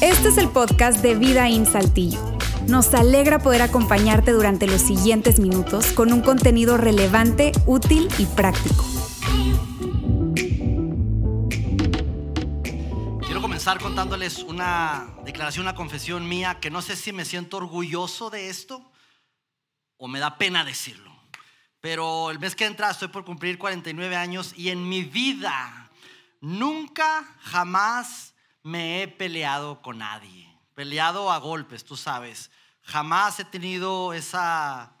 Este es el podcast de Vida en Saltillo. Nos alegra poder acompañarte durante los siguientes minutos con un contenido relevante, útil y práctico. Quiero comenzar contándoles una declaración, una confesión mía, que no sé si me siento orgulloso de esto o me da pena decirlo. Pero el mes que entra estoy por cumplir 49 años y en mi vida nunca, jamás me he peleado con nadie. Peleado a golpes, tú sabes. Jamás he tenido esa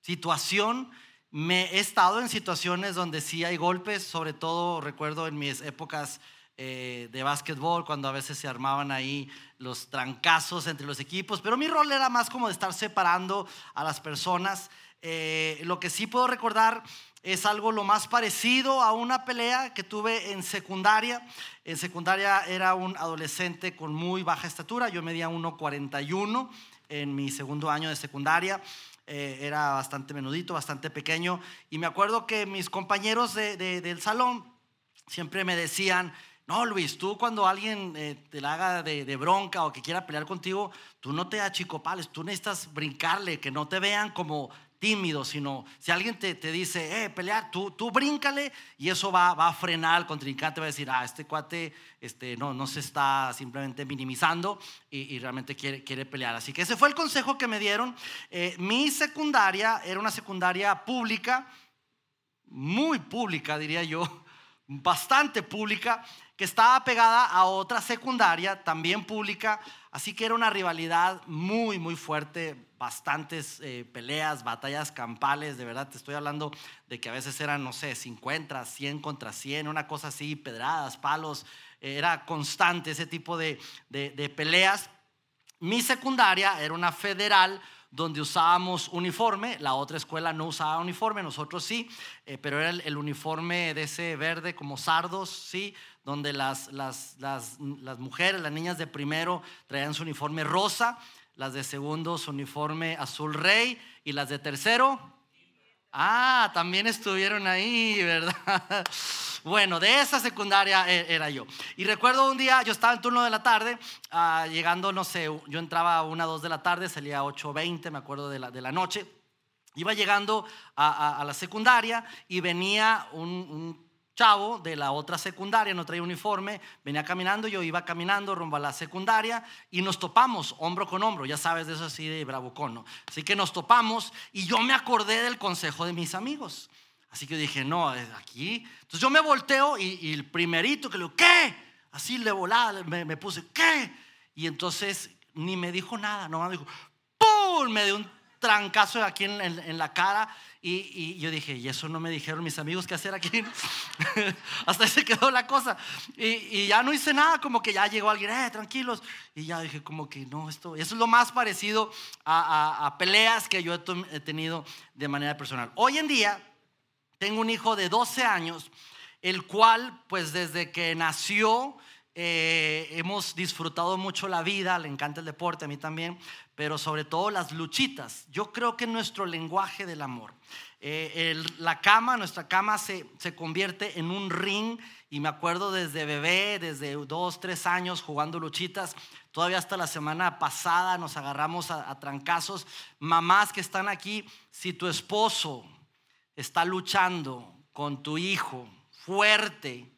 situación. Me he estado en situaciones donde sí hay golpes, sobre todo recuerdo en mis épocas eh, de básquetbol, cuando a veces se armaban ahí los trancazos entre los equipos, pero mi rol era más como de estar separando a las personas. Eh, lo que sí puedo recordar es algo lo más parecido a una pelea que tuve en secundaria. En secundaria era un adolescente con muy baja estatura, yo medía 1,41 en mi segundo año de secundaria. Eh, era bastante menudito, bastante pequeño. Y me acuerdo que mis compañeros del salón siempre me decían, no, Luis, tú cuando alguien eh, te la haga de, de, bronca o que quiera pelear contigo, tú no te achicopales, tú necesitas brincarle, que no te vean como tímido, sino si alguien te, te dice, eh, pelear, tú, tú bríncale y eso va, va, a frenar al contrincante, va a decir, ah, este cuate este, no, no se está simplemente minimizando y, realmente quiere, quiere, pelear. Así que ese fue el consejo que me dieron. Eh, mi secundaria era una secundaria pública, muy pública, diría yo, bastante pública que estaba pegada a otra secundaria, también pública, así que era una rivalidad muy, muy fuerte, bastantes eh, peleas, batallas campales, de verdad te estoy hablando de que a veces eran, no sé, 50, 100 contra 100, una cosa así, pedradas, palos, eh, era constante ese tipo de, de peleas. Mi secundaria era una federal, donde usábamos uniforme, la otra escuela no usaba uniforme, nosotros sí, eh, pero era el, uniforme de ese verde como sardos, sí, donde las, las, las, las, mujeres, las niñas de primero traían su uniforme rosa, las de segundo su uniforme azul rey y las de tercero, ah, también estuvieron ahí, ¿verdad? Bueno, de esa secundaria e, era yo. Y recuerdo un día, yo estaba en turno de la tarde, ah, llegando, no sé, yo entraba a una, dos de la tarde, salía a 8.20, me acuerdo de la, de la noche. Iba llegando a, la secundaria y venía un, chavo de la otra secundaria, no traía uniforme, venía caminando, yo iba caminando rumbo a la secundaria y nos topamos hombro con hombro, ya sabes de eso así de bravucón, ¿no? Así que nos topamos y yo me acordé del consejo de mis amigos. Así que dije, no, aquí. Entonces yo me volteo y, el primerito que le digo, ¿qué? Así le volaba, me, puse, ¿qué? Y entonces ni me dijo nada, nomás me dijo, ¡pum! Me dio un trancazo aquí en, la cara. Y, yo dije, y eso no me dijeron mis amigos qué hacer aquí. Hasta ahí se quedó la cosa. Y, ya no hice nada, como que ya llegó alguien, eh, tranquilos. Y ya dije, como que no, esto, eso es lo más parecido a, a peleas que yo he tenido de manera personal. Hoy en día, tengo un hijo de 12 años, el cual pues desde que nació eh, hemos disfrutado mucho la vida, le encanta el deporte, a mí también, pero sobre todo las luchitas. Yo creo que nuestro lenguaje del amor. Eh, la cama, nuestra cama se, se, convierte en un ring y me acuerdo desde bebé, desde dos, tres años jugando luchitas, todavía hasta la semana pasada nos agarramos a, a trancazos. Mamás que están aquí, si tu esposo está luchando con tu hijo fuerte,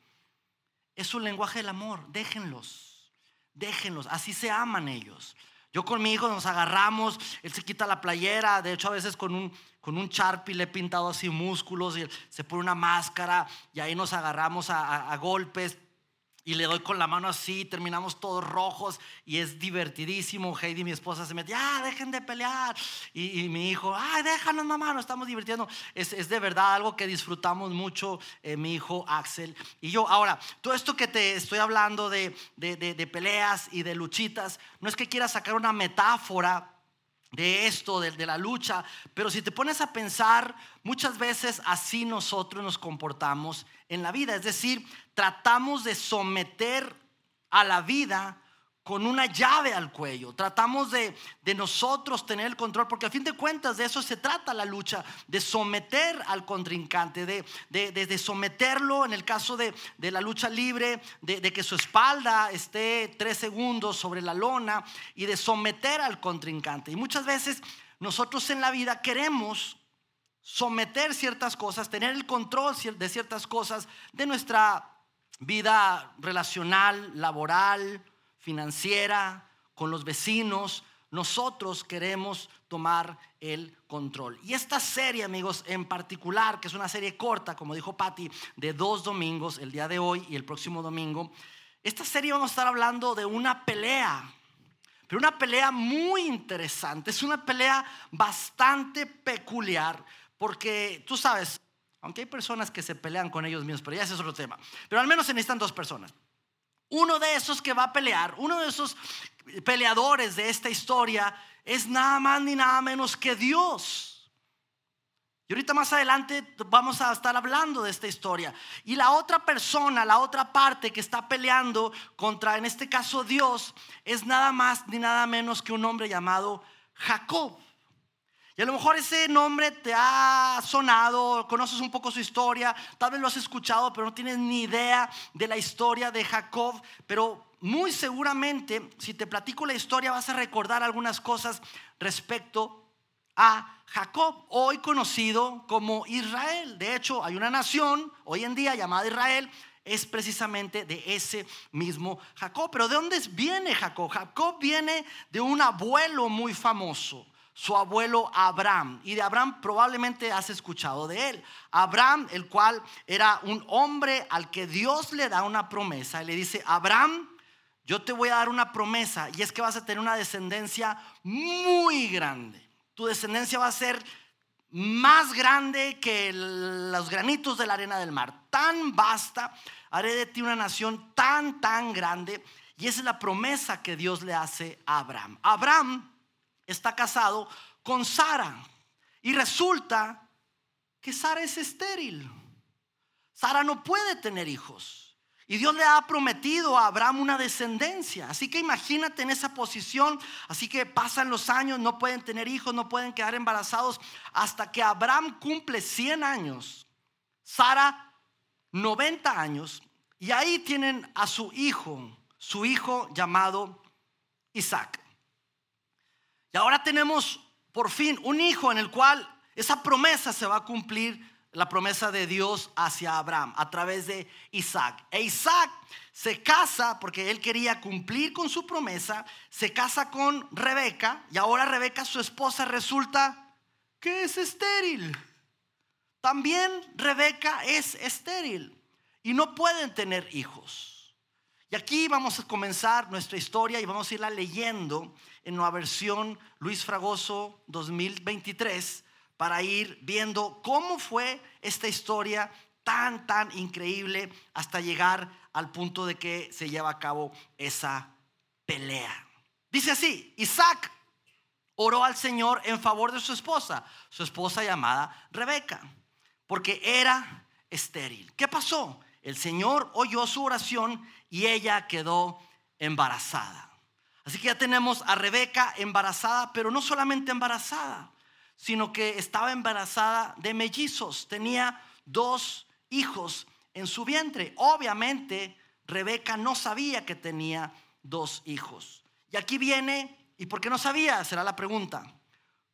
es un lenguaje del amor. Déjenlos, déjenlos, así se aman ellos. Yo con mi hijo nos agarramos, él se quita la playera, de hecho a veces con un, con un charpi le he pintado así músculos y se pone una máscara y ahí nos agarramos a golpes y le doy con la mano así, terminamos todos rojos y es divertidísimo. Heidi, mi esposa, se mete, ah, dejen de pelear. Y, mi hijo, ay, déjanos mamá, nos estamos divirtiendo. Es, es de verdad algo que disfrutamos mucho, eh, mi hijo Axel y yo. Ahora, todo esto que te estoy hablando de, de, de peleas y de luchitas, no es que quiera sacar una metáfora de esto, de, de, la lucha, pero si te pones a pensar, muchas veces así nosotros nos comportamos en la vida, es decir, tratamos de someter a la vida con una llave al cuello. Tratamos de, nosotros tener el control, porque a fin de cuentas de eso se trata la lucha, de someter al contrincante, de, de someterlo en el caso de, la lucha libre, de, que su espalda esté tres segundos sobre la lona y de someter al contrincante. Y muchas veces nosotros en la vida queremos someter ciertas cosas, tener el control de ciertas cosas de nuestra vida relacional, laboral, financiera, con los vecinos, nosotros queremos tomar el control. Y esta serie, amigos, en particular, que es una serie corta, como dijo Patty, de dos domingos, el día de hoy y el próximo domingo, esta serie vamos a estar hablando de una pelea, pero una pelea muy interesante, es una pelea bastante peculiar, porque tú sabes, aunque hay personas que se pelean con ellos mismos, pero ya ese es otro tema, pero al menos se necesitan dos personas. Uno de esos que va a pelear, uno de esos peleadores de esta historia es nada más ni nada menos que Dios. Y ahorita más adelante vamos a estar hablando de esta historia. Y la otra persona, la otra parte que está peleando contra, en este caso Dios, es nada más ni nada menos que un hombre llamado Jacob. Y a lo mejor ese nombre te ha sonado, conoces un poco su historia, tal vez lo has escuchado, pero no tienes ni idea de la historia de Jacob. Pero muy seguramente, si te platico la historia, vas a recordar algunas cosas respecto a Jacob, hoy conocido como Israel. De hecho, hay una nación hoy en día llamada Israel, es precisamente de ese mismo Jacob. Pero ¿de dónde viene Jacob? Jacob viene de un abuelo muy famoso su abuelo Abraham. Y de Abraham probablemente has escuchado de él. Abraham, el cual era un hombre al que Dios le da una promesa. Y le dice, Abraham, yo te voy a dar una promesa. Y es que vas a tener una descendencia muy grande. Tu descendencia va a ser más grande que los granitos de la arena del mar. Tan vasta. Haré de ti una nación tan, tan grande. Y esa es la promesa que Dios le hace a Abraham. Abraham está casado con Sara. Y resulta que Sara es estéril. Sara no puede tener hijos. Y Dios le ha prometido a Abraham una descendencia. Así que imagínate en esa posición. Así que pasan los años, no pueden tener hijos, no pueden quedar embarazados. Hasta que Abraham cumple 100 años. Sara 90 años. Y ahí tienen a su hijo, su hijo llamado Isaac. Ahora tenemos por fin un hijo en el cual esa promesa se va a cumplir, la promesa de Dios hacia Abraham a través de Isaac. E Isaac se casa porque él quería cumplir con su promesa, se casa con Rebeca y ahora Rebeca, su esposa, resulta que es estéril. También Rebeca es estéril y no pueden tener hijos. Y aquí vamos a comenzar nuestra historia y vamos a irla leyendo en una versión Luis Fragoso 2023 para ir viendo cómo fue esta historia tan, tan increíble hasta llegar al punto de que se lleva a cabo esa pelea. Dice así, Isaac oró al Señor en favor de su esposa, su esposa llamada Rebeca, porque era estéril. ¿Qué pasó? El Señor oyó su oración y ella quedó embarazada. Así que ya tenemos a Rebeca embarazada, pero no solamente embarazada, sino que estaba embarazada de mellizos. Tenía dos hijos en su vientre. Obviamente, Rebeca no sabía que tenía dos hijos. Y aquí viene, ¿y por qué no sabía? Será la pregunta.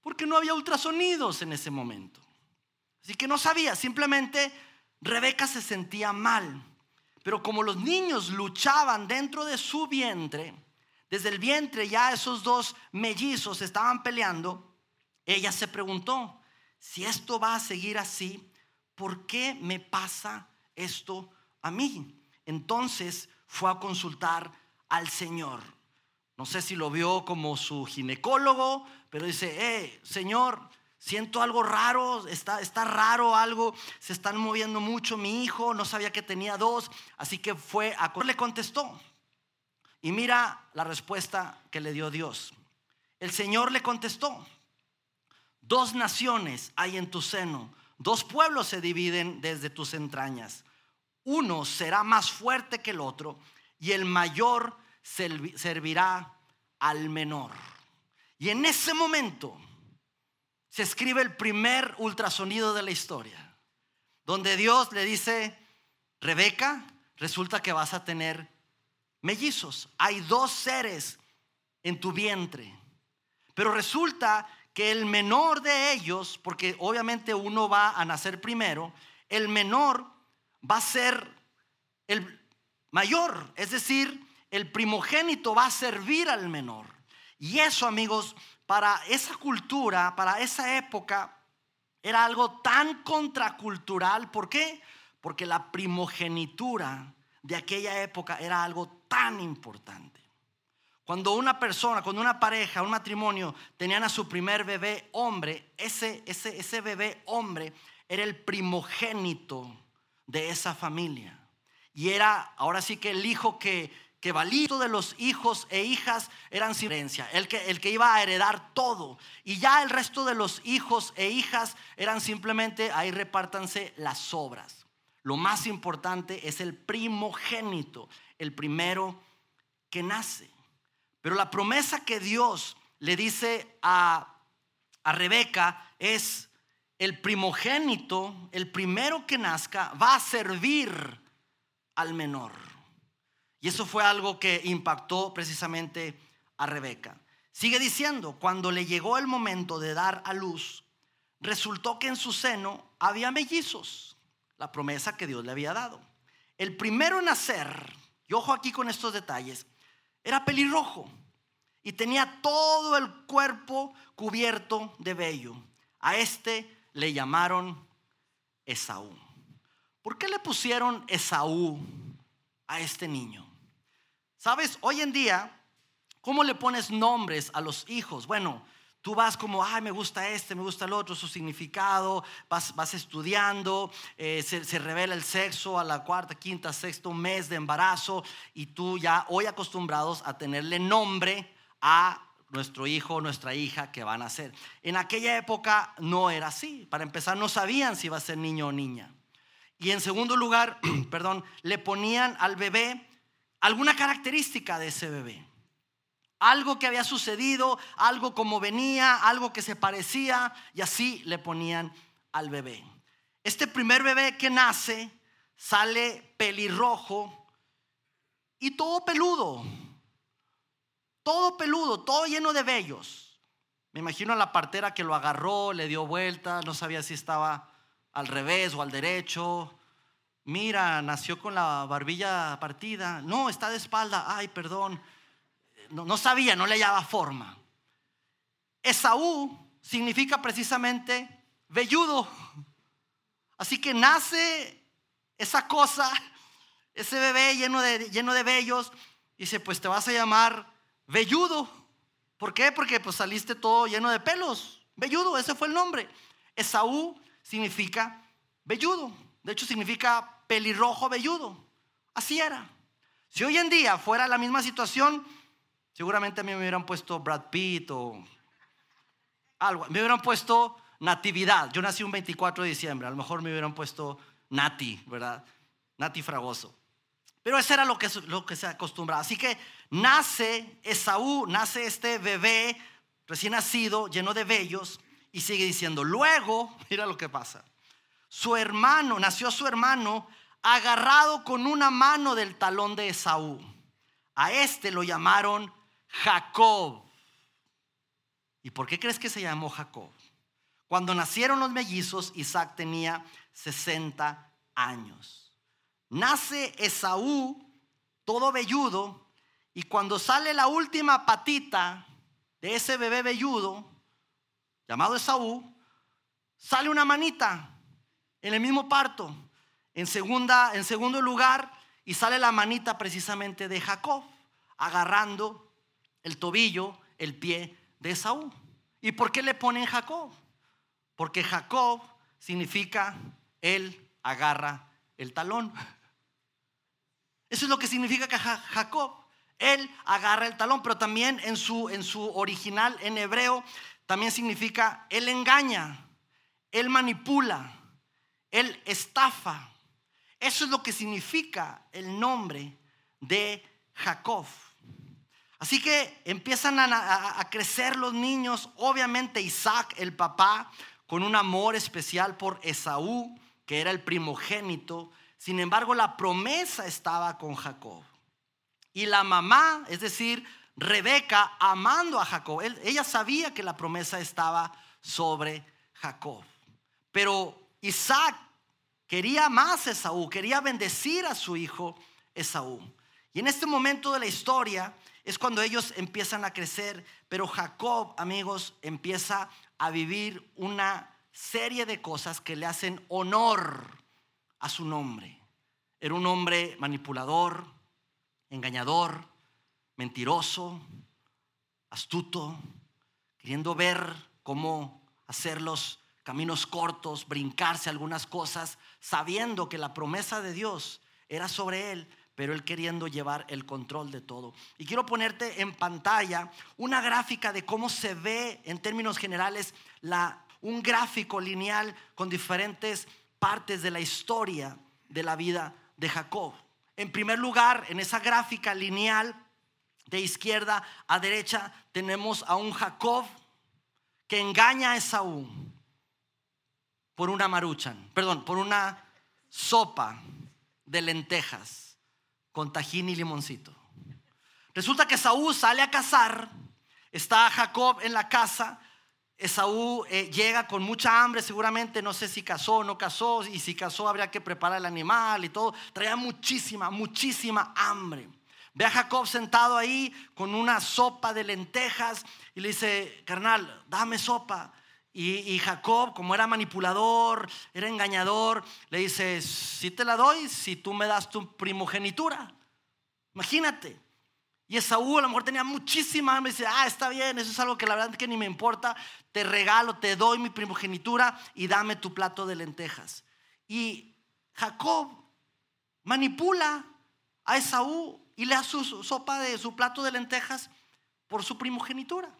Porque no había ultrasonidos en ese momento. Así que no sabía, simplemente Rebeca se sentía mal. Pero como los niños luchaban dentro de su vientre, desde el vientre ya esos dos mellizos estaban peleando, ella se preguntó, si esto va a seguir así, ¿por qué me pasa esto a mí? Entonces fue a consultar al Señor. No sé si lo vio como su ginecólogo, pero dice, eh, Señor, siento algo raro, está, está raro algo, se están moviendo mucho mi hijo, no sabía que tenía dos, así que fue a... Le contestó, y mira la respuesta que le dio Dios. El Señor le contestó, dos naciones hay en tu seno, dos pueblos se dividen desde tus entrañas. Uno será más fuerte que el otro y el mayor servirá al menor. Y en ese momento se escribe el primer ultrasonido de la historia, donde Dios le dice, Rebeca, resulta que vas a tener mellizos. Hay dos seres en tu vientre. Pero resulta que el menor de ellos, porque obviamente uno va a nacer primero, el menor va a ser el mayor, es decir, el primogénito va a servir al menor. Y eso, amigos, para esa cultura, para esa época, era algo tan contracultural. ¿Por qué? Porque la primogenitura de aquella época era algo tan importante. Cuando una persona, cuando una pareja, un matrimonio tenían a su primer bebé hombre, ese, ese, ese bebé hombre era el primogénito de esa familia. Y era ahora sí que el hijo que, que valía de los hijos e hijas eran sin herencia, el que, el que iba a heredar todo. Y ya el resto de los hijos e hijas eran simplemente, ahí repártanse las obras. Lo más importante es el primogénito, el primero que nace. Pero la promesa que Dios le dice a, a Rebeca es, el primogénito, el primero que nazca, va a servir al menor. Y eso fue algo que impactó precisamente a Rebeca. Sigue diciendo, cuando le llegó el momento de dar a luz, resultó que en su seno había mellizos, la promesa que Dios le había dado. El primero en nacer, y ojo aquí con estos detalles, era pelirrojo y tenía todo el cuerpo cubierto de vello. A este le llamaron Esaú. ¿Por qué le pusieron Esaú a este niño? Sabes, hoy en día, ¿cómo le pones nombres a los hijos? Bueno, Tú vas como, ay, me gusta este, me gusta el otro, su significado, vas, vas estudiando, eh, se, revela el sexo a la cuarta, quinta, sexto mes de embarazo y tú ya hoy acostumbrados a tenerle nombre a nuestro hijo o nuestra hija que van a ser. En aquella época no era así. Para empezar, no sabían si iba a ser niño o niña. Y en segundo lugar, perdón, le ponían al bebé alguna característica de ese bebé algo que había sucedido, algo como venía, algo que se parecía, y así le ponían al bebé. Este primer bebé que nace sale pelirrojo y todo peludo, todo peludo, todo lleno de vellos. Me imagino a la partera que lo agarró, le dio vuelta, no sabía si estaba al revés o al derecho. Mira, nació con la barbilla partida. No, está de espalda. Ay, perdón no, sabía, no le hallaba forma. Esaú significa precisamente velludo. Así que nace esa cosa, ese bebé lleno de, lleno de vellos, y dice, pues te vas a llamar velludo. ¿Por qué? Porque pues saliste todo lleno de pelos. Velludo, ese fue el nombre. Esaú significa velludo. De hecho, significa pelirrojo velludo. Así era. Si hoy en día fuera la misma situación, Seguramente a mí me hubieran puesto Brad Pitt o algo. Me hubieran puesto Natividad. Yo nací un 24 de diciembre. A lo mejor me hubieran puesto Nati, ¿verdad? Nati Fragoso. Pero eso era lo que, lo que se acostumbraba. Así que nace Esaú, nace este bebé recién nacido, lleno de vellos, y sigue diciendo, luego, mira lo que pasa. Su hermano, nació su hermano agarrado con una mano del talón de Esaú. A este lo llamaron Jacob. ¿Y por qué crees que se llamó Jacob? Cuando nacieron los mellizos, Isaac tenía 60 años. Nace Esaú, todo velludo, y cuando sale la última patita de ese bebé velludo, llamado Esaú, sale una manita en el mismo parto. En, segunda, en segundo lugar, y sale la manita precisamente de Jacob, agarrando el tobillo, el pie de Esaú. ¿Y por qué le ponen Jacob? Porque Jacob significa él agarra el talón. Eso es lo que significa que Jacob, él agarra el talón, pero también en su, en su original en hebreo también significa él engaña, él manipula, él estafa. Eso es lo que significa el nombre de Jacob. Así que empiezan a, crecer los niños, obviamente Isaac, el papá, con un amor especial por Esaú, que era el primogénito. Sin embargo, la promesa estaba con Jacob. Y la mamá, es decir, Rebeca, amando a Jacob, ella sabía que la promesa estaba sobre Jacob. Pero Isaac quería más Esaú, quería bendecir a su hijo Esaú. Y en este momento de la historia es cuando ellos empiezan a crecer, pero Jacob, amigos, empieza a vivir una serie de cosas que le hacen honor a su nombre. Era un hombre manipulador, engañador, mentiroso, astuto, queriendo ver cómo hacer los caminos cortos, brincarse algunas cosas, sabiendo que la promesa de Dios era sobre él, pero él queriendo llevar el control de todo. Y quiero ponerte en pantalla una gráfica de cómo se ve en términos generales un gráfico lineal con diferentes partes de la historia de la vida de Jacob. En primer lugar, en esa gráfica lineal de izquierda a derecha tenemos a un Jacob que engaña a Esaú por una maruchan, perdón, por una sopa de lentejas con tajín y limoncito. Resulta que Esaú sale a cazar, está Jacob en la casa, Esaú eh, llega con mucha hambre, seguramente no sé si casó o no casó, y si casó habría que preparar el animal y todo, traía muchísima, muchísima hambre. Ve a Jacob sentado ahí con una sopa de lentejas y le dice, carnal, dame sopa. Y, Jacob, como era manipulador, era engañador, le dice, si te la doy, si tú me das tu primogenitura. Imagínate. Y Esaú a lo mejor tenía muchísima hambre. Dice, ah, está bien, eso es algo que la verdad que ni me importa. Te regalo, te doy mi primogenitura y dame tu plato de lentejas. Y Jacob manipula a Esaú y le da su sopa de su plato de lentejas por su primogenitura.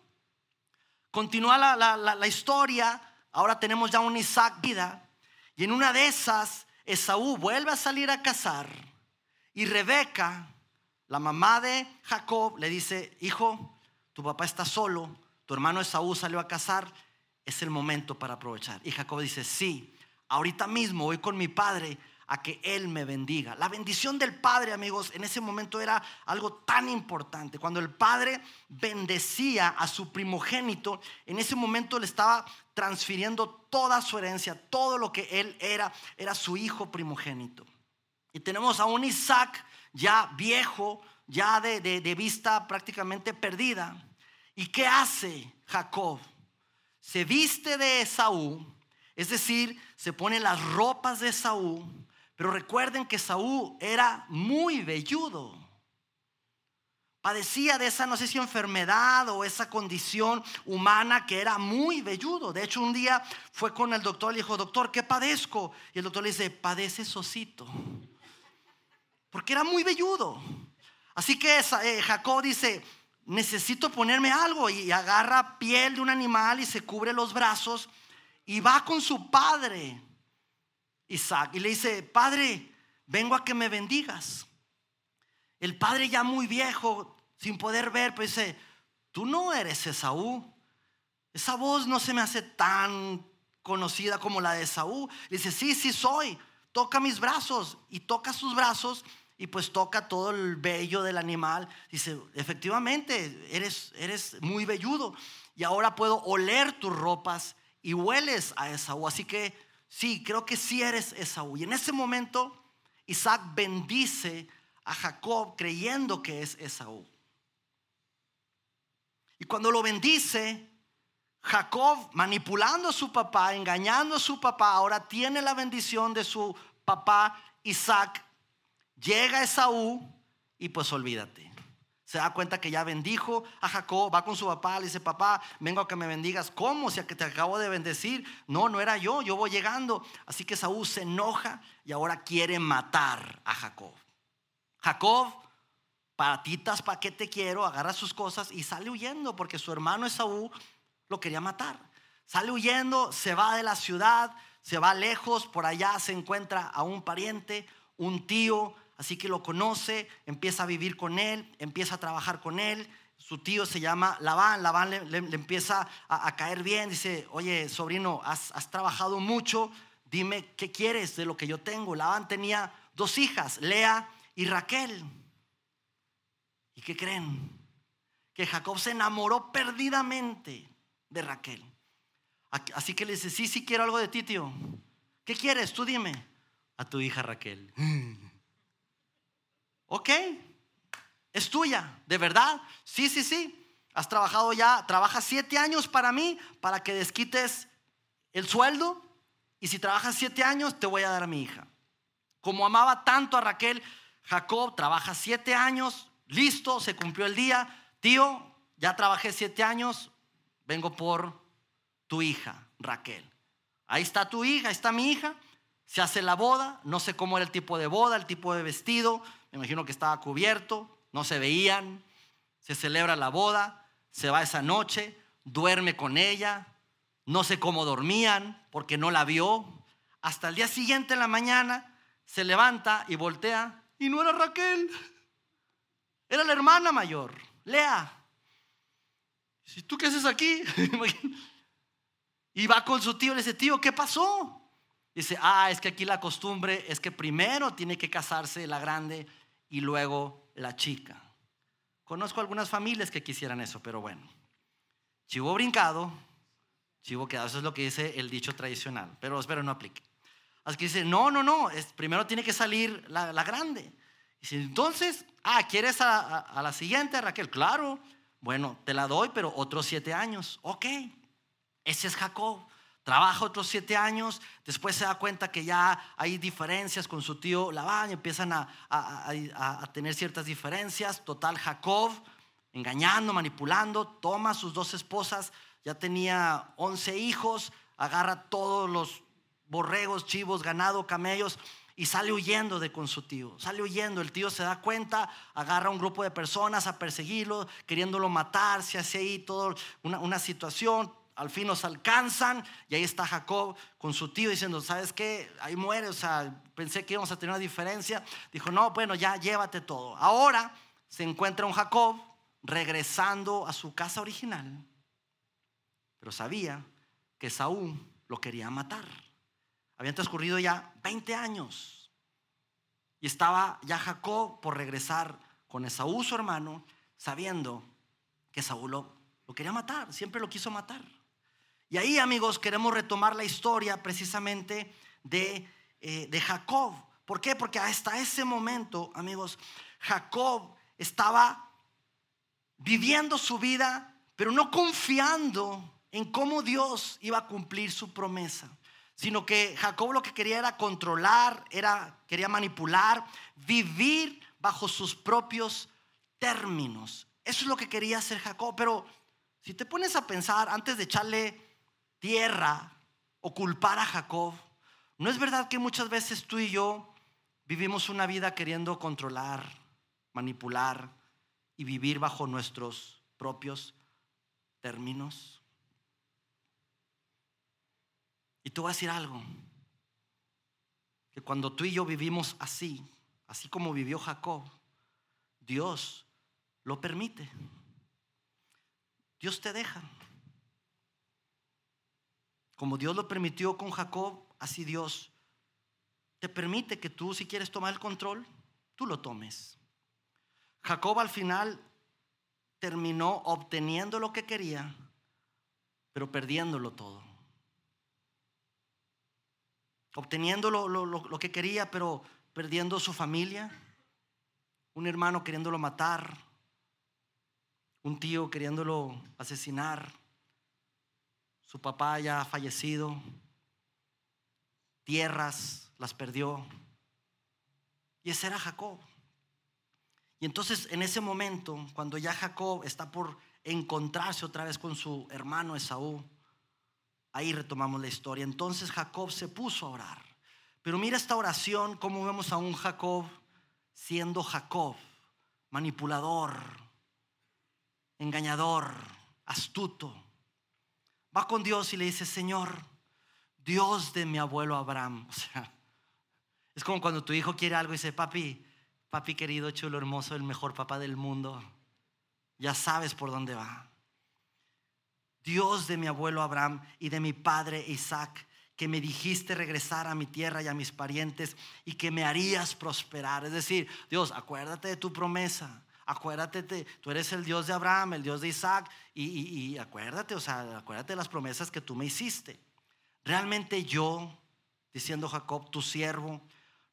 Continúa la, historia, ahora tenemos ya un Isaac vida, y en una de esas Esaú vuelve a salir a cazar y Rebeca, la mamá de Jacob, le dice, hijo, tu papá está solo, tu hermano Esaú salió a cazar, es el momento para aprovechar. Y Jacob dice, sí, ahorita mismo voy con mi padre a que Él me bendiga. La bendición del Padre, amigos, en ese momento era algo tan importante. Cuando el Padre bendecía a su primogénito, en ese momento le estaba transfiriendo toda su herencia, todo lo que Él era, era su hijo primogénito. Y tenemos a un Isaac ya viejo, ya de, vista prácticamente perdida. ¿Y qué hace Jacob? Se viste de Esaú, es decir, se pone las ropas de Esaú pero recuerden que Saúl era muy velludo. Padecía de esa, no sé si enfermedad o esa condición humana que era muy velludo. De hecho, un día fue con el doctor y le dijo, doctor, ¿qué padezco? Y el doctor le dice, padece osito. Porque era muy velludo. Así que eh, Jacob dice, necesito ponerme algo. Y agarra piel de un animal y se cubre los brazos y va con su padre Isaac y le dice, Padre, vengo a que me bendigas. El padre ya muy viejo, sin poder ver, pues dice, tú no eres Esaú. Esa voz no se me hace tan conocida como la de Esaú. Le dice, sí, sí soy. Toca mis brazos. Y toca sus brazos y pues toca todo el vello del animal. Dice, efectivamente, eres, eres muy velludo. Y ahora puedo oler tus ropas y hueles a Esaú. Así que sí, creo que sí eres Esaú. Y en ese momento Isaac bendice a Jacob creyendo que es Esaú. Y cuando lo bendice, Jacob manipulando a su papá, engañando a su papá, ahora tiene la bendición de su papá Isaac. Llega Esaú y pues olvídate se da cuenta que ya bendijo a Jacob, va con su papá, le dice, papá, vengo a que me bendigas. ¿Cómo? Si a que te acabo de bendecir. No, no era yo, yo voy llegando. Así que Saúl se enoja y ahora quiere matar a Jacob. Jacob, patitas, ¿para qué te quiero? Agarra sus cosas y sale huyendo porque su hermano Esaú lo quería matar. Sale huyendo, se va de la ciudad, se va lejos, por allá se encuentra a un pariente, un tío, así que lo conoce, empieza a vivir con él, empieza a trabajar con él, su tío se llama Labán. Labán le, empieza a, caer bien. Dice, oye, sobrino, has, has trabajado mucho. Dime qué quieres de lo que yo tengo. Labán tenía dos hijas, Lea y Raquel. ¿Y qué creen? Que Jacob se enamoró perdidamente de Raquel. Así que le dice, sí, sí quiero algo de ti, tío. ¿Qué quieres? Tú dime. A tu hija Raquel. Ok, es tuya, ¿de verdad? Sí, sí, sí. Has trabajado ya, trabajas siete años para mí, para que desquites el sueldo. Y si trabajas siete años, te voy a dar a mi hija. Como amaba tanto a Raquel, Jacob trabaja siete años, listo, se cumplió el día. Tío, ya trabajé siete años, vengo por tu hija, Raquel. Ahí está tu hija, ahí está mi hija. Se hace la boda, no sé cómo era el tipo de boda, el tipo de vestido, imagino que estaba cubierto, no se veían. Se celebra la boda, se va esa noche, duerme con ella, no sé cómo dormían porque no la vio. Hasta el día siguiente en la mañana se levanta y voltea y no era Raquel, era la hermana mayor, Lea. Si tú qué haces aquí? Y va con su tío y le dice, tío, ¿qué pasó? Dice, ah, es que aquí la costumbre es que primero tiene que casarse la grande y luego la chica. Conozco algunas familias que quisieran eso, pero bueno. Chivo brincado, chivo quedado, eso es lo que dice el dicho tradicional, pero espero no aplique. Así que dice, no, no, no, es, primero tiene que salir la, grande. Dice, entonces, ah, ¿quieres a, a la siguiente, Raquel? Claro, bueno, te la doy, pero otros siete años. Ok. Ese es Jacob. Trabaja otros siete años, después se da cuenta que ya hay diferencias con su tío Labán, empiezan a, tener ciertas diferencias. Total, Jacob, engañando, manipulando, toma a sus dos esposas, ya tenía once hijos, agarra todos los borregos, chivos, ganado, camellos y sale huyendo de con su tío. Sale huyendo, el tío se da cuenta, agarra a un grupo de personas a perseguirlo, queriéndolo matar, se hace ahí toda una, una situación al fin nos alcanzan y ahí está Jacob con su tío diciendo, ¿sabes qué? Ahí muere, o sea, pensé que íbamos a tener una diferencia. Dijo, no, bueno, ya llévate todo. Ahora se encuentra un Jacob regresando a su casa original, pero sabía que Saúl lo quería matar. Habían transcurrido ya 20 años y estaba ya Jacob por regresar con Esaú, su hermano, sabiendo que Saúl lo, lo quería matar, siempre lo quiso matar. Y ahí, amigos, queremos retomar la historia precisamente de, eh, de Jacob. ¿Por qué? Porque hasta ese momento, amigos, Jacob estaba viviendo su vida, pero no confiando en cómo Dios iba a cumplir su promesa, sino que Jacob lo que quería era controlar, era quería manipular, vivir bajo sus propios términos. Eso es lo que quería hacer Jacob, pero si te pones a pensar antes de echarle tierra o culpar a Jacob. ¿No es verdad que muchas veces tú y yo vivimos una vida queriendo controlar, manipular y vivir bajo nuestros propios términos? Y tú vas a decir algo, que cuando tú y yo vivimos así, así como vivió Jacob, Dios lo permite. Dios te deja. Como Dios lo permitió con Jacob, así Dios te permite que tú, si quieres tomar el control, tú lo tomes. Jacob al final terminó obteniendo lo que quería, pero perdiéndolo todo. Obteniendo lo, lo, que quería, pero perdiendo su familia. Un hermano queriéndolo matar. Un tío queriéndolo asesinar su papá ya ha fallecido, tierras las perdió. Y ese era Jacob. Y entonces en ese momento, cuando ya Jacob está por encontrarse otra vez con su hermano Esaú, ahí retomamos la historia. Entonces Jacob se puso a orar. Pero mira esta oración, cómo vemos a un Jacob siendo Jacob, manipulador, engañador, astuto va con Dios y le dice, Señor, Dios de mi abuelo Abraham. O sea, es como cuando tu hijo quiere algo y dice, papi, papi querido, chulo, hermoso, el mejor papá del mundo. ya sabes por dónde va. Dios de mi abuelo Abraham y de mi padre Isaac, que me dijiste regresar a mi tierra y a mis parientes y que me harías prosperar. Es decir, Dios, acuérdate de tu promesa. Acuérdate, tú eres el Dios de Abraham, el Dios de Isaac, y, y acuérdate, o sea, acuérdate de las promesas que tú me hiciste. Realmente yo, diciendo Jacob, tu siervo,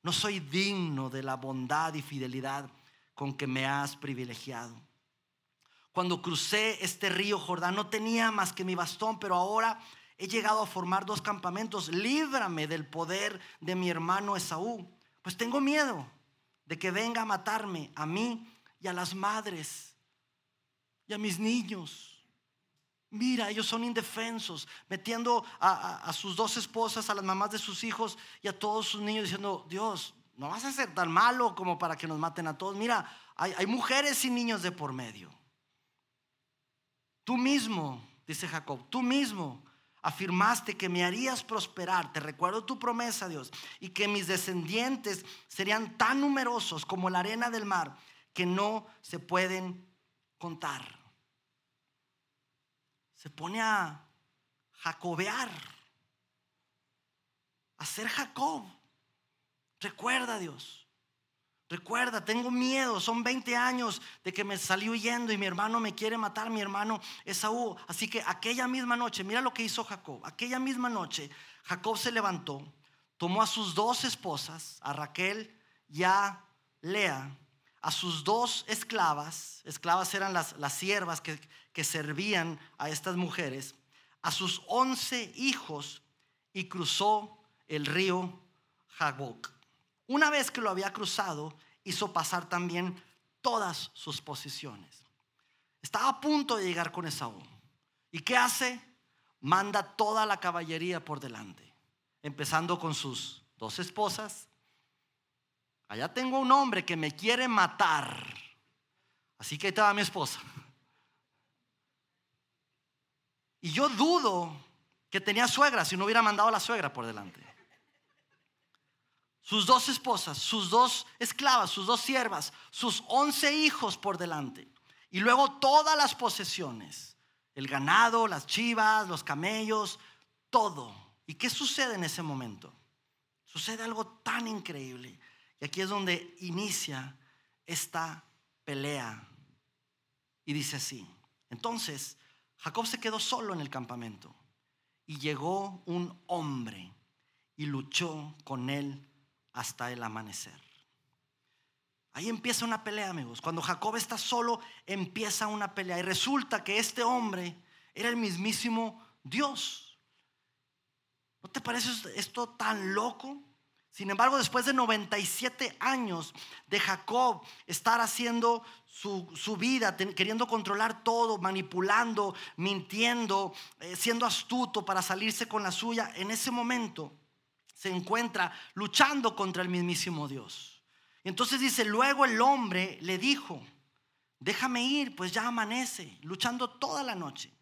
no soy digno de la bondad y fidelidad con que me has privilegiado. Cuando crucé este río Jordán no tenía más que mi bastón, pero ahora he llegado a formar dos campamentos. Líbrame del poder de mi hermano Esaú, pues tengo miedo de que venga a matarme a mí y a las madres y a mis niños. Mira, ellos son indefensos, metiendo a, sus dos esposas, a las mamás de sus hijos y a todos sus niños, diciendo, Dios, no vas a ser tan malo como para que nos maten a todos. Mira, hay, hay mujeres y niños de por medio. Tú mismo, dice Jacob, tú mismo afirmaste que me harías prosperar, te recuerdo tu promesa, Dios, y que mis descendientes serían tan numerosos como la arena del mar que no se pueden contar se pone a jacobear, a ser Jacob. Recuerda Dios. Recuerda, tengo miedo, son 20 años de que me salí huyendo y mi hermano me quiere matar, mi hermano Esaú. Así que aquella misma noche, mira lo que hizo Jacob. Aquella misma noche, Jacob se levantó, tomó a sus dos esposas, a Raquel y a Lea, a sus dos esclavas, esclavas eran las, las siervas que, que servían a estas mujeres, a sus once hijos y cruzó el río Jaboc. Una vez que lo había cruzado, hizo pasar también todas sus posiciones. Estaba a punto de llegar con Esaú. ¿Y qué hace? Manda toda la caballería por delante, empezando con sus dos esposas allá tengo un hombre que me quiere matar. Así que ahí estaba mi esposa. Y yo dudo que tenía suegra si no hubiera mandado a la suegra por delante. Sus dos esposas, sus dos esclavas, sus dos siervas, sus once hijos por delante. Y luego todas las posesiones, el ganado, las chivas, los camellos, todo. ¿Y qué sucede en ese momento? Sucede algo tan increíble. Y aquí es donde inicia esta pelea. Y dice así. Entonces, Jacob se quedó solo en el campamento. Y llegó un hombre y luchó con él hasta el amanecer. Ahí empieza una pelea, amigos. Cuando Jacob está solo, empieza una pelea. Y resulta que este hombre era el mismísimo Dios. ¿No te parece esto tan loco? Sin embargo, después de 97 años de Jacob estar haciendo su, vida, queriendo controlar todo, manipulando, mintiendo, eh, siendo astuto para salirse con la suya, en ese momento se encuentra luchando contra el mismísimo Dios. Y entonces dice, luego el hombre le dijo, déjame ir, pues ya amanece, luchando toda la noche.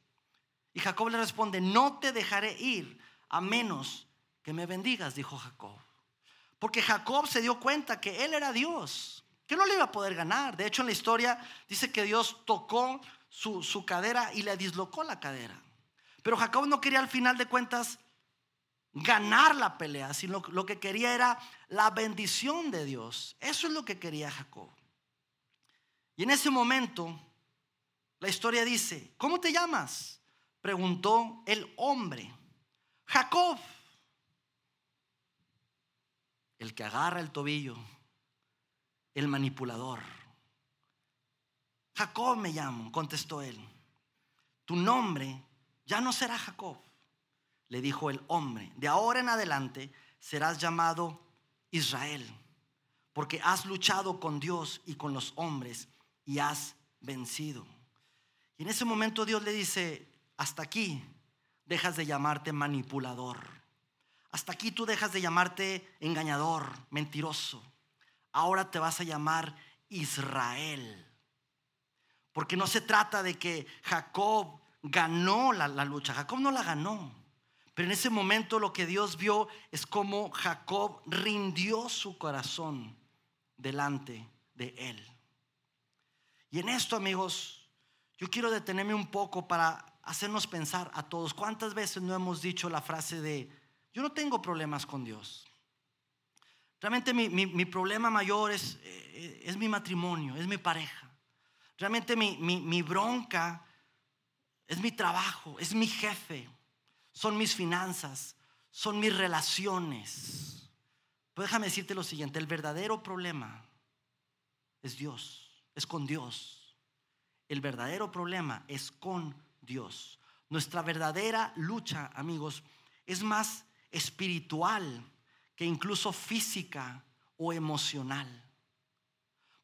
Y Jacob le responde, no te dejaré ir a menos que me bendigas, dijo Jacob. Porque Jacob se dio cuenta que él era Dios, que no le iba a poder ganar. De hecho, en la historia dice que Dios tocó su, cadera y le dislocó la cadera. Pero Jacob no quería al final de cuentas ganar la pelea, sino lo que quería era la bendición de Dios. Eso es lo que quería Jacob. Y en ese momento, la historia dice, ¿cómo te llamas? Preguntó el hombre. Jacob el que agarra el tobillo, el manipulador. Jacob me llamo, contestó él. Tu nombre ya no será Jacob, le dijo el hombre. De ahora en adelante serás llamado Israel, porque has luchado con Dios y con los hombres y has vencido. Y en ese momento Dios le dice, hasta aquí dejas de llamarte manipulador hasta aquí tú dejas de llamarte engañador, mentiroso. Ahora te vas a llamar Israel. Porque no se trata de que Jacob ganó la, lucha. Jacob no la ganó. Pero en ese momento lo que Dios vio es como Jacob rindió su corazón delante de él. Y en esto, amigos, yo quiero detenerme un poco para hacernos pensar a todos. ¿Cuántas veces no hemos dicho la frase de, yo no tengo problemas con Dios? Realmente mi, problema mayor es, eh, es, mi matrimonio, es mi pareja. Realmente mi, mi bronca es mi trabajo, es mi jefe, son mis finanzas, son mis relaciones. Pero déjame decirte lo siguiente, el verdadero problema es Dios, es con Dios. El verdadero problema es con Dios. Nuestra verdadera lucha, amigos, es más espiritual que incluso física o emocional.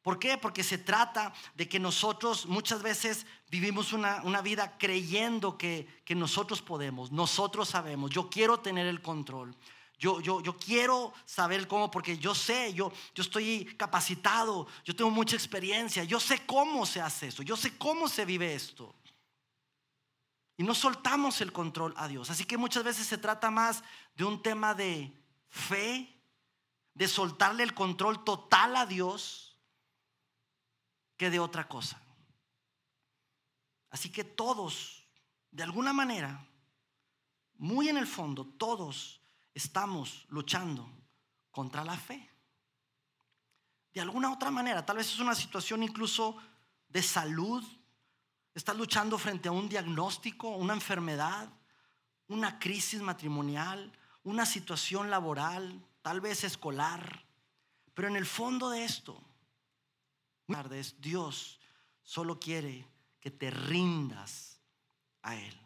¿Por qué? Porque se trata de que nosotros muchas veces vivimos una, vida creyendo que, que, nosotros podemos, nosotros sabemos, yo quiero tener el control. Yo, yo, yo quiero saber cómo, porque yo sé, yo, yo estoy capacitado, yo tengo mucha experiencia, yo sé cómo se hace eso, yo sé cómo se vive esto. Y no soltamos el control a Dios. Así que muchas veces se trata más de un tema de fe, de soltarle el control total a Dios, que de otra cosa. Así que todos, de alguna manera, muy en el fondo, todos estamos luchando contra la fe. De alguna otra manera, tal vez es una situación incluso de salud. Estás luchando frente a un diagnóstico, una enfermedad, una crisis matrimonial, una situación laboral, tal vez escolar. Pero en el fondo de esto, Dios solo quiere que te rindas a Él.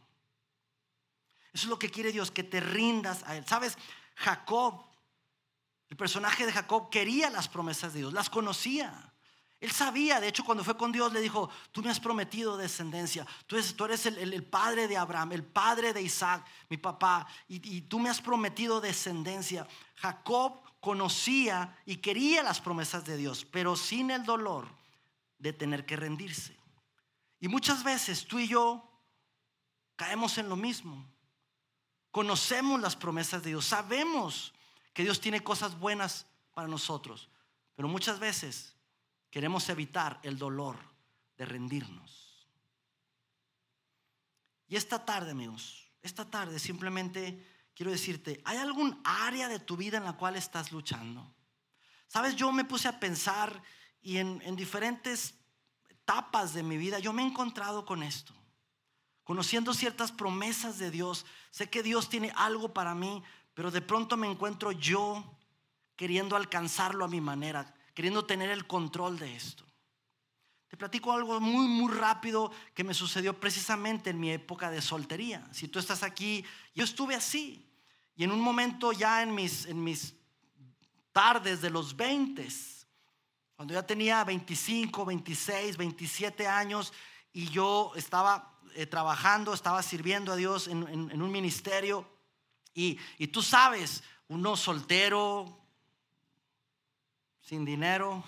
Eso es lo que quiere Dios, que te rindas a Él. ¿Sabes? Jacob, el personaje de Jacob quería las promesas de Dios, las conocía. Él sabía, de hecho, cuando fue con Dios le dijo, tú me has prometido descendencia, tú eres, el, padre de Abraham, el padre de Isaac, mi papá, y tú me has prometido descendencia. Jacob conocía y quería las promesas de Dios, pero sin el dolor de tener que rendirse. Y muchas veces tú y yo caemos en lo mismo. Conocemos las promesas de Dios, sabemos que Dios tiene cosas buenas para nosotros, pero muchas veces queremos evitar el dolor de rendirnos. Y esta tarde, amigos, esta tarde simplemente quiero decirte, ¿hay algún área de tu vida en la cual estás luchando? Sabes, yo me puse a pensar y en, en diferentes etapas de mi vida yo me he encontrado con esto conociendo ciertas promesas de Dios. Sé que Dios tiene algo para mí, pero de pronto me encuentro yo queriendo alcanzarlo a mi manera, queriendo tener el control de esto. Te platico algo muy, muy rápido que me sucedió precisamente en mi época de soltería. Si tú estás aquí, yo estuve así. Y en un momento ya en mis, en mis tardes de los 20, cuando ya tenía 25, 26, 27 años y yo estaba eh, trabajando, estaba sirviendo a Dios en, un ministerio. Y, y, tú sabes, uno soltero, sin dinero,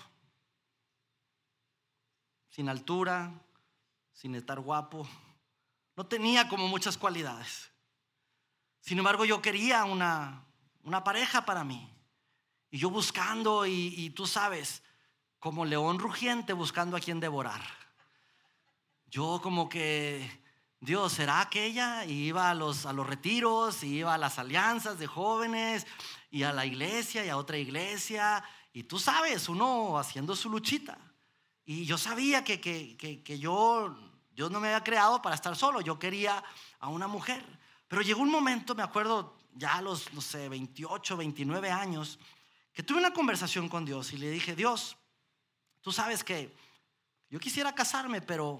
sin altura, sin estar guapo, no tenía como muchas cualidades. Sin embargo, yo quería una, una pareja para mí. Y yo buscando, y, y tú sabes, como león rugiente buscando a quien devorar yo como que, Dios, ¿será que ella iba a los, a los retiros, y iba a las alianzas de jóvenes, y a la iglesia, y a otra iglesia? Y tú sabes, uno haciendo su luchita. Y yo sabía que, que, que, yo, yo no me había creado para estar solo, yo quería a una mujer. Pero llegó un momento, me acuerdo, ya a los, no sé, 28, 29 años, que tuve una conversación con Dios y le dije, Dios, tú sabes que yo quisiera casarme, pero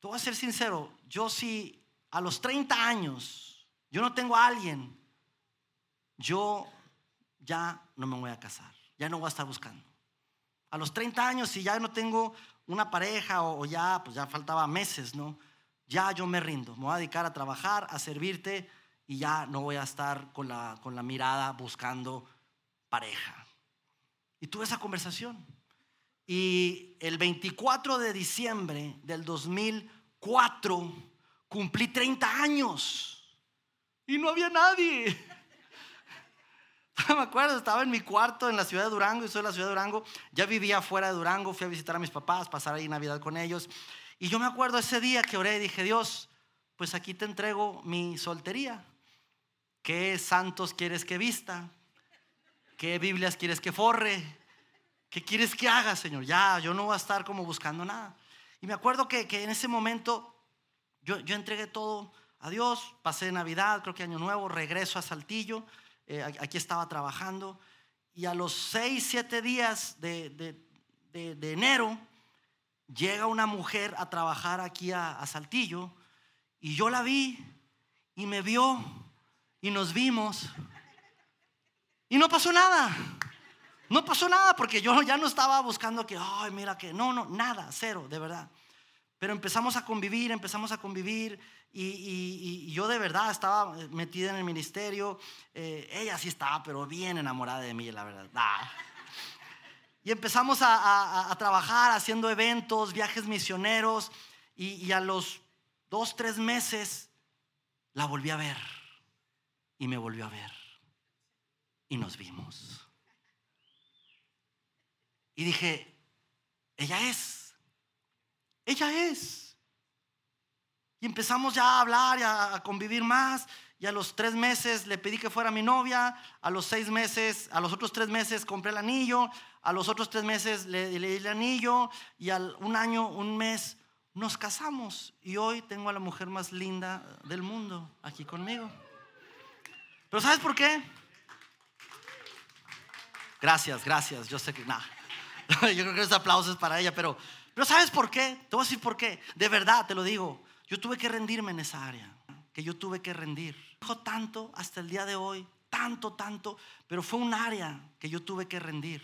te voy a ser sincero, yo si a los 30 años yo no tengo a alguien, yo ya no me voy a casar, ya no voy a estar buscando. A los 30 años, si ya no tengo una pareja o, ya, pues ya faltaba meses, ¿no? Ya yo me rindo, me voy a dedicar a trabajar, a servirte y ya no voy a estar con la, con la mirada buscando pareja. Y tuve esa conversación. Y el 24 de diciembre del 2004 cumplí 30 años y no había nadie. Me acuerdo, estaba en mi cuarto en la ciudad de Durango, y soy de la ciudad de Durango. Ya vivía fuera de Durango, fui a visitar a mis papás, pasar ahí Navidad con ellos. Y yo me acuerdo ese día que oré y dije, Dios, pues aquí te entrego mi soltería. ¿Qué santos quieres que vista? ¿Qué Biblias quieres que forre? ¿Qué quieres que haga, Señor? Ya, yo no voy a estar como buscando nada. Y me acuerdo que, en ese momento yo, yo, entregué todo a Dios, pasé Navidad, creo que Año Nuevo, regreso a Saltillo, eh, aquí estaba trabajando. Y a los seis, siete días de, de, enero, llega una mujer a trabajar aquí a Saltillo y yo la vi y me vio y nos vimos y no pasó nada. No pasó nada porque yo ya no estaba buscando que, ay, mira que, no, no, nada, cero, de verdad. Pero empezamos a convivir, empezamos a convivir y, yo de verdad estaba metida en el ministerio. Eh, ella sí estaba, pero bien enamorada de mí, la verdad. Y empezamos a, trabajar haciendo eventos, viajes misioneros y a los dos, tres meses la volví a ver y me volvió a ver y nos vimos. Y dije, ella es, ella es. Y empezamos ya a hablar y a, convivir más. Y a los tres meses le pedí que fuera mi novia. A los seis meses, a los otros tres meses compré el anillo. A los otros tres meses le, di el anillo. Y al un año, un mes, nos casamos. Y hoy tengo a la mujer más linda del mundo aquí conmigo. Pero ¿sabes por qué? Gracias, gracias. Yo sé que nada. Yo creo que ese aplauso es para ella, pero, pero ¿sabes por qué? Te voy a decir por qué. De verdad, te lo digo. Yo tuve que rendirme en esa área, que yo tuve que rendir. Dijo tanto hasta el día de hoy, tanto, tanto, pero fue un área que yo tuve que rendir.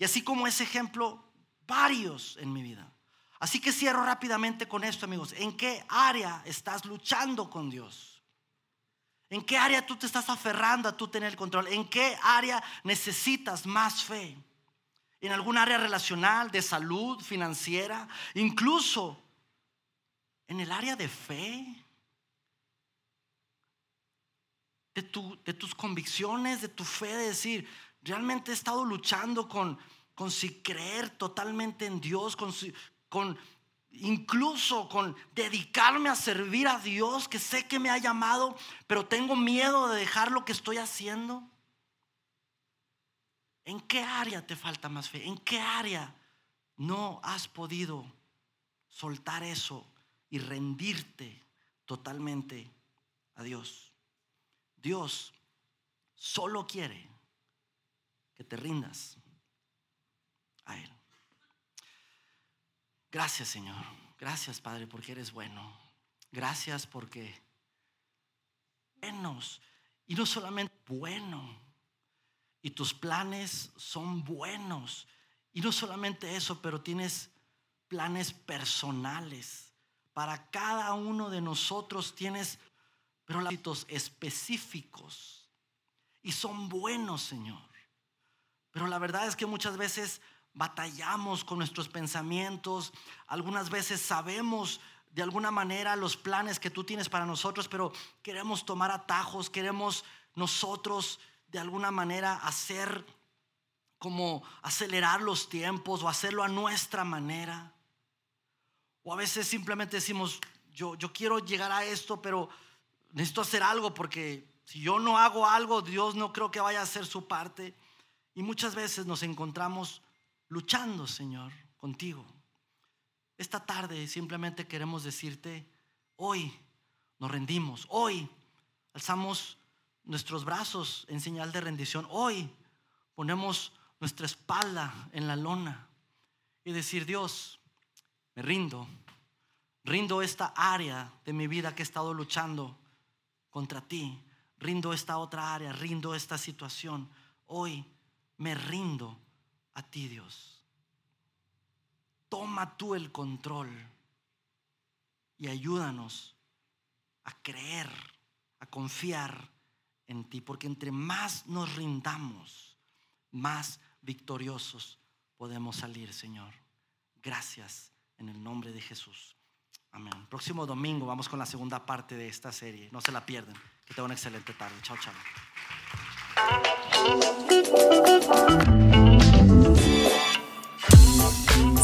Y así como ese ejemplo, varios en mi vida. Así que cierro rápidamente con esto, amigos. ¿En qué área estás luchando con Dios? ¿En qué área tú te estás aferrando a tú tener el control? ¿En qué área necesitas más fe? ¿En algún área relacional, de salud, financiera? Incluso en el área de fe. De, tus convicciones, de tu fe, de decir, realmente he estado luchando con, con si creer totalmente en Dios, con, con incluso con dedicarme a servir a Dios, que sé que me ha llamado, pero tengo miedo de dejar lo que estoy haciendo? ¿En qué área te falta más fe? ¿En qué área no has podido soltar eso y rendirte totalmente a Dios? Dios solo quiere que te rindas a Él. Gracias Señor. Gracias Padre porque eres bueno. Gracias porque buenos. Y no solamente bueno. Y tus planes son buenos. Y no solamente eso, pero tienes planes personales. Para cada uno de nosotros tienes propósitos específicos. Y son buenos, Señor. Pero la verdad es que muchas veces batallamos con nuestros pensamientos, algunas veces sabemos de alguna manera los planes que tú tienes para nosotros, pero queremos tomar atajos, queremos nosotros de alguna manera hacer como acelerar los tiempos o hacerlo a nuestra manera. O a veces simplemente decimos, yo, yo quiero llegar a esto, pero necesito hacer algo porque si yo no hago algo, Dios no creo que vaya a hacer su parte. Y muchas veces nos encontramos luchando, Señor, contigo. Esta tarde simplemente queremos decirte, hoy nos rendimos, hoy alzamos nuestros brazos en señal de rendición, hoy ponemos nuestra espalda en la lona y decir, Dios, me rindo, rindo esta área de mi vida que he estado luchando contra ti, rindo esta otra área, rindo esta situación, hoy me rindo a ti, Dios. Toma tú el control y ayúdanos a creer, a confiar en ti, porque entre más nos rindamos, más victoriosos podemos salir, Señor. Gracias en el nombre de Jesús. Amén. Próximo domingo vamos con la segunda parte de esta serie. No se la pierden. Que tengan una excelente tarde. Chao, chao.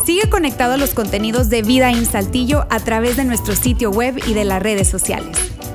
Sigue conectado a los contenidos de Vida en Saltillo a través de nuestro sitio web y de las redes sociales.